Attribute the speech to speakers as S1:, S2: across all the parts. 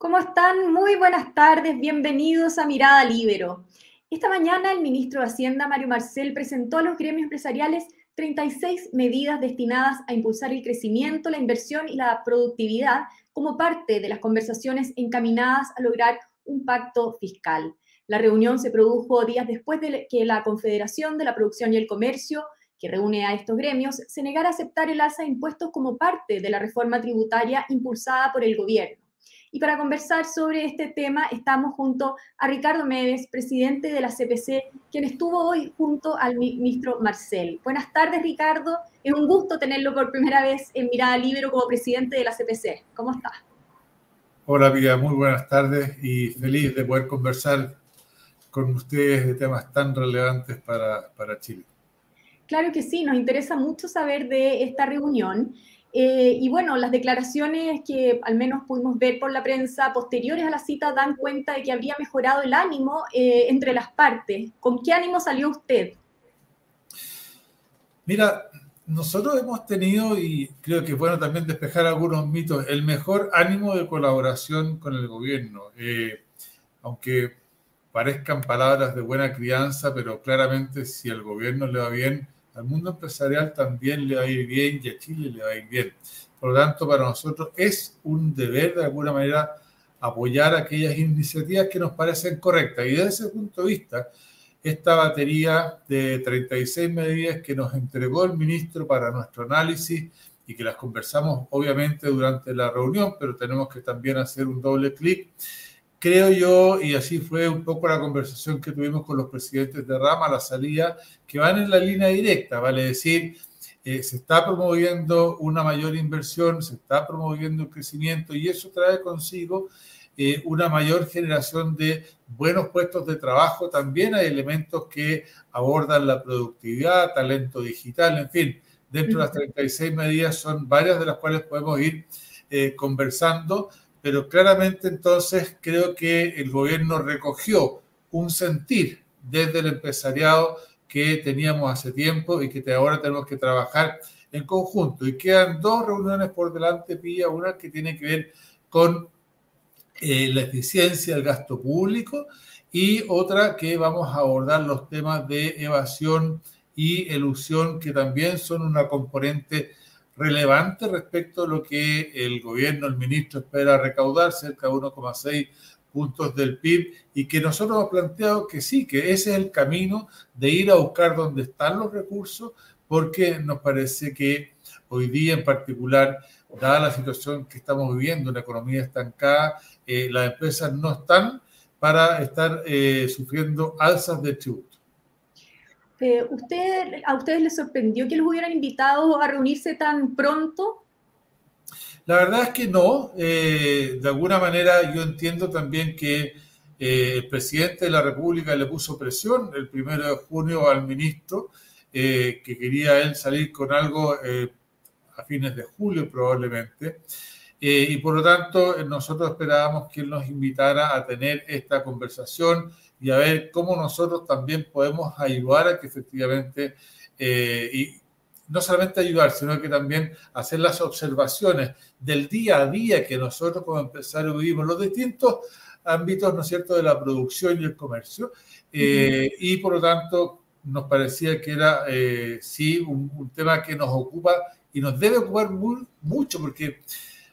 S1: ¿Cómo están? Muy buenas tardes, bienvenidos a Mirada Libero. Esta mañana el ministro de Hacienda, Mario Marcel, presentó a los gremios empresariales 36 medidas destinadas a impulsar el crecimiento, la inversión y la productividad como parte de las conversaciones encaminadas a lograr un pacto fiscal. La reunión se produjo días después de que la Confederación de la Producción y el Comercio, que reúne a estos gremios, se negara a aceptar el alza de impuestos como parte de la reforma tributaria impulsada por el gobierno. Y para conversar sobre este tema estamos junto a Ricardo Méndez, presidente de la CPC, quien estuvo hoy junto al ministro Marcel. Buenas tardes, Ricardo. Es un gusto tenerlo por primera vez en Mirada Libre como presidente de la CPC. ¿Cómo está?
S2: Hola, Vía. Muy buenas tardes y feliz de poder conversar con ustedes de temas tan relevantes para, para Chile.
S1: Claro que sí, nos interesa mucho saber de esta reunión. Eh, y bueno, las declaraciones que al menos pudimos ver por la prensa posteriores a la cita dan cuenta de que habría mejorado el ánimo eh, entre las partes. ¿Con qué ánimo salió usted?
S2: Mira, nosotros hemos tenido, y creo que es bueno también despejar algunos mitos, el mejor ánimo de colaboración con el gobierno. Eh, aunque parezcan palabras de buena crianza, pero claramente si el gobierno le va bien, al mundo empresarial también le va a ir bien y a Chile le va a ir bien. Por lo tanto, para nosotros es un deber de alguna manera apoyar aquellas iniciativas que nos parecen correctas. Y desde ese punto de vista, esta batería de 36 medidas que nos entregó el ministro para nuestro análisis y que las conversamos obviamente durante la reunión, pero tenemos que también hacer un doble clic creo yo, y así fue un poco la conversación que tuvimos con los presidentes de rama, la salida, que van en la línea directa, vale decir, eh, se está promoviendo una mayor inversión, se está promoviendo el crecimiento y eso trae consigo eh, una mayor generación de buenos puestos de trabajo. También hay elementos que abordan la productividad, talento digital, en fin, dentro de las 36 medidas son varias de las cuales podemos ir eh, conversando pero claramente entonces creo que el gobierno recogió un sentir desde el empresariado que teníamos hace tiempo y que ahora tenemos que trabajar en conjunto. Y quedan dos reuniones por delante, Pilla, una que tiene que ver con eh, la eficiencia del gasto público y otra que vamos a abordar los temas de evasión y elusión, que también son una componente relevante respecto a lo que el gobierno, el ministro espera recaudar, cerca de 1,6 puntos del PIB, y que nosotros hemos planteado que sí, que ese es el camino de ir a buscar dónde están los recursos, porque nos parece que hoy día en particular, dada la situación que estamos viviendo, una economía estancada, eh, las empresas no están para estar eh, sufriendo alzas de tributo.
S1: Eh, ¿usted, ¿A ustedes les sorprendió que los hubieran invitado a reunirse tan pronto?
S2: La verdad es que no. Eh, de alguna manera yo entiendo también que eh, el presidente de la República le puso presión el primero de junio al ministro, que quería él salir con algo a fines de julio probablemente. y por lo tanto nosotros esperábamos que él nos invitara a tener esta conversación y a ver cómo nosotros también podemos ayudar a que efectivamente, eh, y no solamente ayudar, sino que también hacer las observaciones del día a día que nosotros como empresarios vivimos, los distintos ámbitos, ¿no es cierto?, de la producción y el comercio. Eh, y por lo tanto, nos parecía que era, eh, sí, un, tema que nos ocupa y nos debe ocupar mucho, porque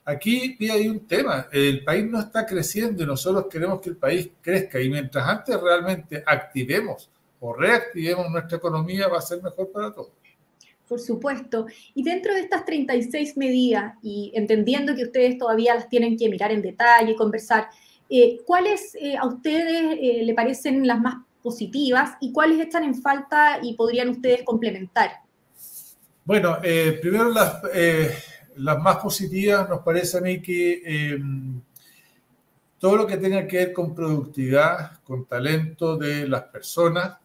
S2: Aquí hay un tema, el país no está creciendo y nosotros queremos que el país crezca y mientras antes realmente activemos o reactivemos nuestra economía va a ser mejor para todos.
S1: Por supuesto. Y dentro de estas 36 medidas, y entendiendo que ustedes todavía las tienen que mirar en detalle y conversar, eh, ¿cuáles eh, a ustedes eh, le parecen las más positivas y cuáles están en falta y podrían ustedes complementar?
S2: Bueno, primero las las más positivas nos parece a mí que eh, todo lo que tenga que ver con productividad, con talento de las personas,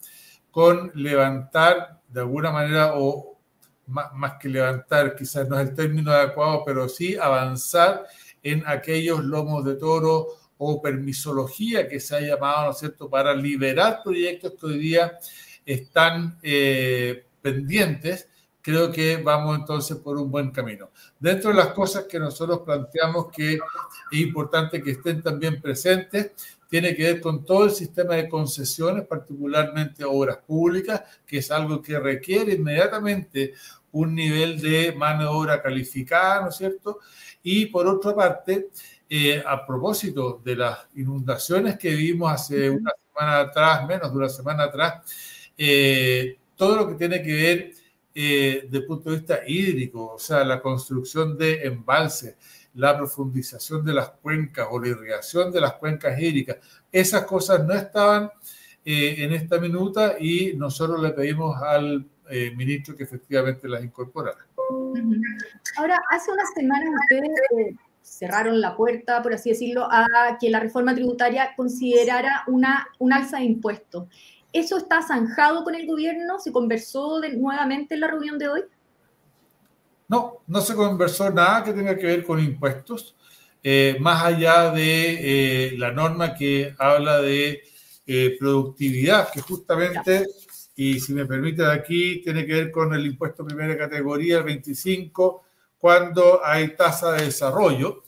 S2: con levantar de alguna manera, o más, que levantar, quizás no es el término adecuado, pero sí avanzar en aquellos lomos de toro o permisología que se ha llamado, ¿no es cierto?, para liberar proyectos que hoy día están eh, pendientes creo que vamos entonces por un buen camino. Dentro de las cosas que nosotros planteamos que es importante que estén también presentes, tiene que ver con todo el sistema de concesiones, particularmente obras públicas, que es algo que requiere inmediatamente un nivel de mano de obra calificada, ¿no es cierto? Y por otra parte, eh, a propósito de las inundaciones que vimos hace una semana atrás, menos de una semana atrás, eh, todo lo que tiene que ver eh, desde el punto de vista hídrico, o sea, la construcción de embalses, la profundización de las cuencas o la irrigación de las cuencas hídricas, esas cosas no estaban en esta minuta y nosotros le pedimos al ministro que efectivamente las incorporara.
S1: Ahora, hace unas semanas ustedes cerraron la puerta, por así decirlo, a que la reforma tributaria considerara una, un alza de impuestos. ¿Eso está zanjado con el gobierno? ¿Se conversó nuevamente en la reunión de hoy?
S2: No, no se conversó nada que tenga que ver con impuestos, eh, más allá de eh, la norma que habla de eh, productividad, que justamente, y si me permite aquí, tiene que ver con el impuesto primera categoría, el 25, cuando hay tasa de desarrollo,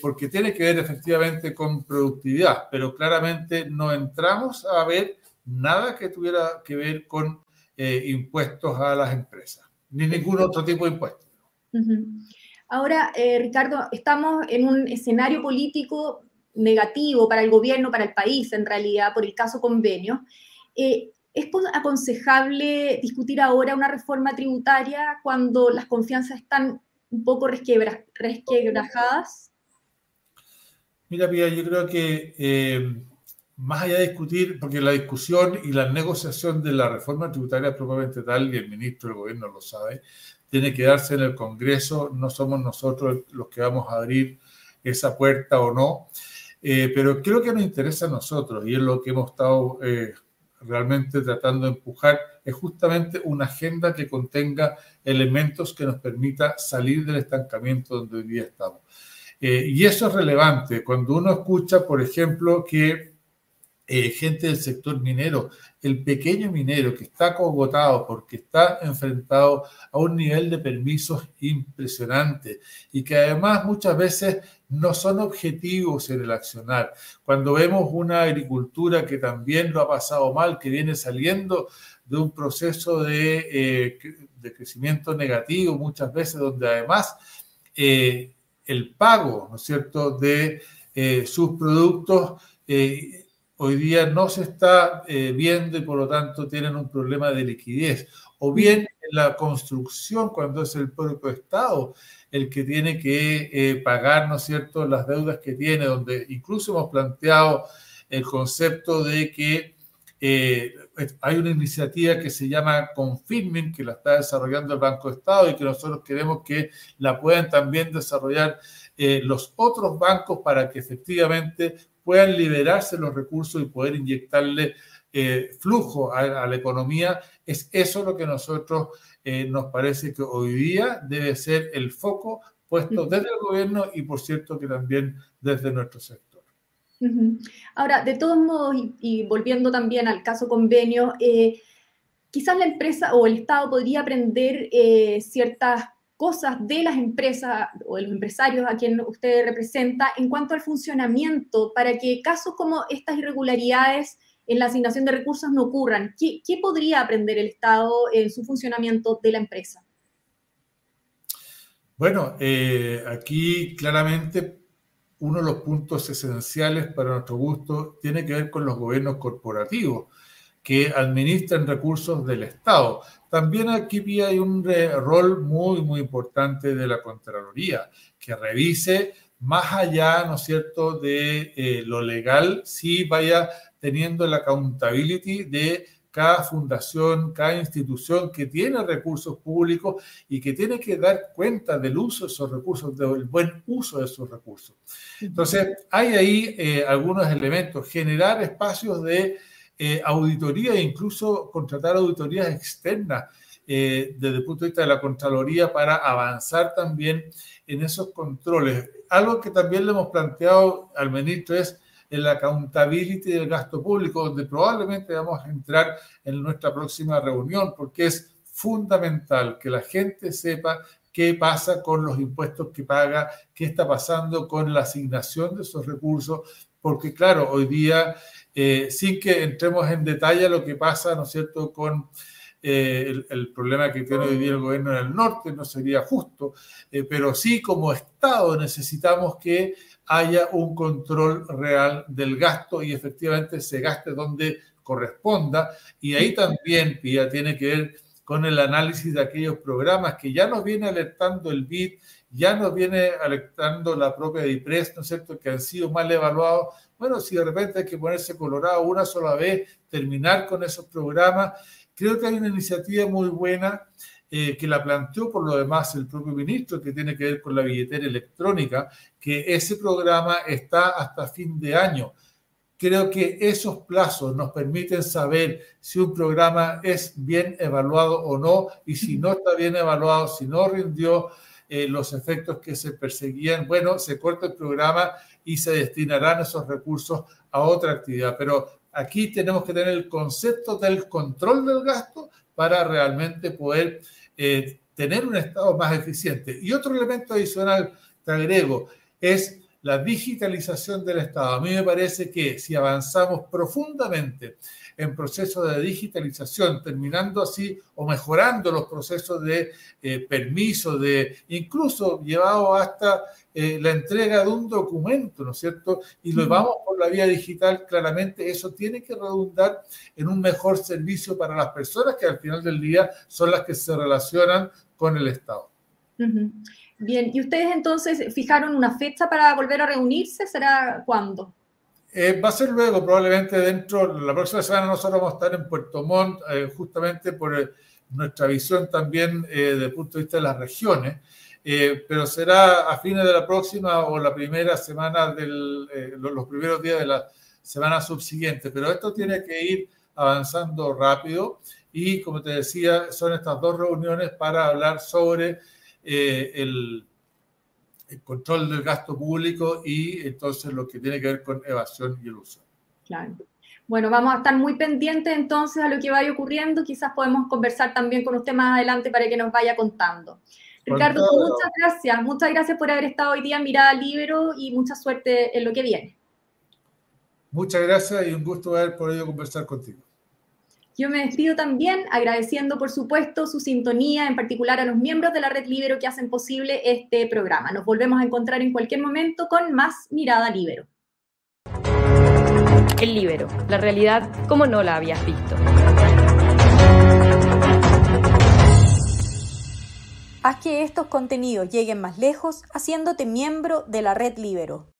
S2: porque tiene que ver efectivamente con productividad, pero claramente no entramos a ver nada que tuviera que ver con eh, impuestos a las empresas, ni ningún otro tipo de impuesto.
S1: Ahora, eh, Ricardo, estamos en un escenario político negativo para el gobierno, para el país, en realidad, por el caso convenio. ¿Es aconsejable discutir ahora una reforma tributaria cuando las confianzas están un poco resquebrajadas?
S2: Mira, Pia, yo creo que eh, más allá de discutir, porque la discusión y la negociación de la reforma tributaria propiamente tal, y el ministro del gobierno lo sabe, tiene que darse en el Congreso, no somos nosotros los que vamos a abrir esa puerta o no, eh, pero creo que nos interesa a nosotros y es lo que hemos estado eh, realmente tratando de empujar es justamente una agenda que contenga elementos que nos permita salir del estancamiento donde hoy día estamos. Eh, y eso es relevante cuando uno escucha, por ejemplo, que eh, gente del sector minero, el pequeño minero que está cogotado porque está enfrentado a un nivel de permisos impresionante y que además muchas veces no son objetivos en el accionar. Cuando vemos una agricultura que también lo ha pasado mal, que viene saliendo de un proceso de, eh, crecimiento negativo muchas veces, donde además eh, el pago, ¿no es cierto?, de sus productos hoy día no se está eh, viendo y por lo tanto tienen un problema de liquidez. O bien en la construcción, cuando es el propio Estado el que tiene que eh, pagar, ¿no es cierto?, las deudas que tiene, donde incluso hemos planteado el concepto de que eh, hay una iniciativa que se llama Confirming, que la está desarrollando el Banco de Estado y que nosotros queremos que la puedan también desarrollar los otros bancos para que efectivamente puedan liberarse los recursos y poder inyectarle eh, flujo a, la economía. Es eso lo que nosotros eh, nos parece que hoy día debe ser el foco puesto desde el gobierno y por cierto que también desde nuestro sector.
S1: Ahora, de todos modos, y, volviendo también al caso convenio, eh, quizás la empresa o el Estado podría aprender ciertas cosas de las empresas o de los empresarios a quien usted representa en cuanto al funcionamiento para que casos como estas irregularidades en la asignación de recursos no ocurran? ¿Qué, podría aprender el Estado en su funcionamiento de la empresa?
S2: Bueno, eh, aquí claramente uno de los puntos esenciales para nuestro gusto tiene que ver con los gobiernos corporativos que administran recursos del Estado. También aquí hay un rol muy, muy importante de la Contraloría, que revise más allá, ¿no es cierto?, de eh, lo legal, si vaya teniendo la accountability de cada fundación, cada institución que tiene recursos públicos y que tiene que dar cuenta del uso de esos recursos, del buen uso de esos recursos. Entonces, hay ahí eh, algunos elementos, generar espacios de eh, auditoría e incluso contratar auditorías externas eh, desde el punto de vista de la Contraloría para avanzar también en esos controles. Algo que también le hemos planteado al ministro es el accountability del gasto público, donde probablemente vamos a entrar en nuestra próxima reunión, porque es fundamental que la gente sepa qué pasa con los impuestos que paga, qué está pasando con la asignación de esos recursos, porque claro, hoy día, eh, sin que entremos en detalle lo que pasa, ¿no es cierto?, con eh, el, problema que tiene hoy día el gobierno en el norte, no sería justo, eh, pero sí como Estado necesitamos que haya un control real del gasto y efectivamente se gaste donde corresponda. Y ahí también, Pía, tiene que ver con el análisis de aquellos programas que ya nos viene alertando el BID, ya nos viene alertando la propia DIPRES, ¿no es cierto?, que han sido mal evaluados. Bueno, si de repente hay que ponerse colorado una sola vez, terminar con esos programas, creo que hay una iniciativa muy buena eh, que la planteó por lo demás el propio ministro, que tiene que ver con la billetera electrónica, que ese programa está hasta fin de año. Creo que esos plazos nos permiten saber si un programa es bien evaluado o no y si no está bien evaluado, si no rindió eh, los efectos que se perseguían, bueno, se corta el programa y se destinarán esos recursos a otra actividad. Pero aquí tenemos que tener el concepto del control del gasto para realmente poder eh, tener un Estado más eficiente. Y otro elemento adicional, te agrego, es la digitalización del Estado. A mí me parece que si avanzamos profundamente en procesos de digitalización, terminando así o mejorando los procesos de eh, permiso, de incluso llevado hasta eh, la entrega de un documento, ¿no es cierto? Y lo vamos por la vía digital, claramente eso tiene que redundar en un mejor servicio para las personas que al final del día son las que se relacionan con el Estado.
S1: Bien, ¿y ustedes entonces fijaron una fecha para volver a reunirse? ¿Será cuándo?
S2: Eh, va a ser luego, probablemente dentro, la próxima semana nosotros vamos a estar en Puerto Montt, eh, justamente por eh, nuestra visión también desde el punto de vista de las regiones, pero será a fines de la próxima o la primera semana, del, los primeros días de la semana subsiguiente, pero esto tiene que ir avanzando rápido y, como te decía, son estas dos reuniones para hablar sobre eh, el, control del gasto público y entonces lo que tiene que ver con evasión y ilusión.
S1: Claro. Bueno, vamos a estar muy pendientes entonces a lo que vaya ocurriendo. Quizás podemos conversar también con usted más adelante para que nos vaya contando. Ricardo, muchas gracias. Muchas gracias por haber estado hoy día en Mirada Libero y mucha suerte en lo que viene.
S2: Muchas gracias y un gusto haber podido conversar contigo.
S1: Yo me despido también agradeciendo, por supuesto, su sintonía, en particular a los miembros de la Red Libero que hacen posible este programa. Nos volvemos a encontrar en cualquier momento con más Mirada Libero.
S3: El Libero, la realidad como no la habías visto.
S1: Haz que estos contenidos lleguen más lejos haciéndote miembro de la Red Libero.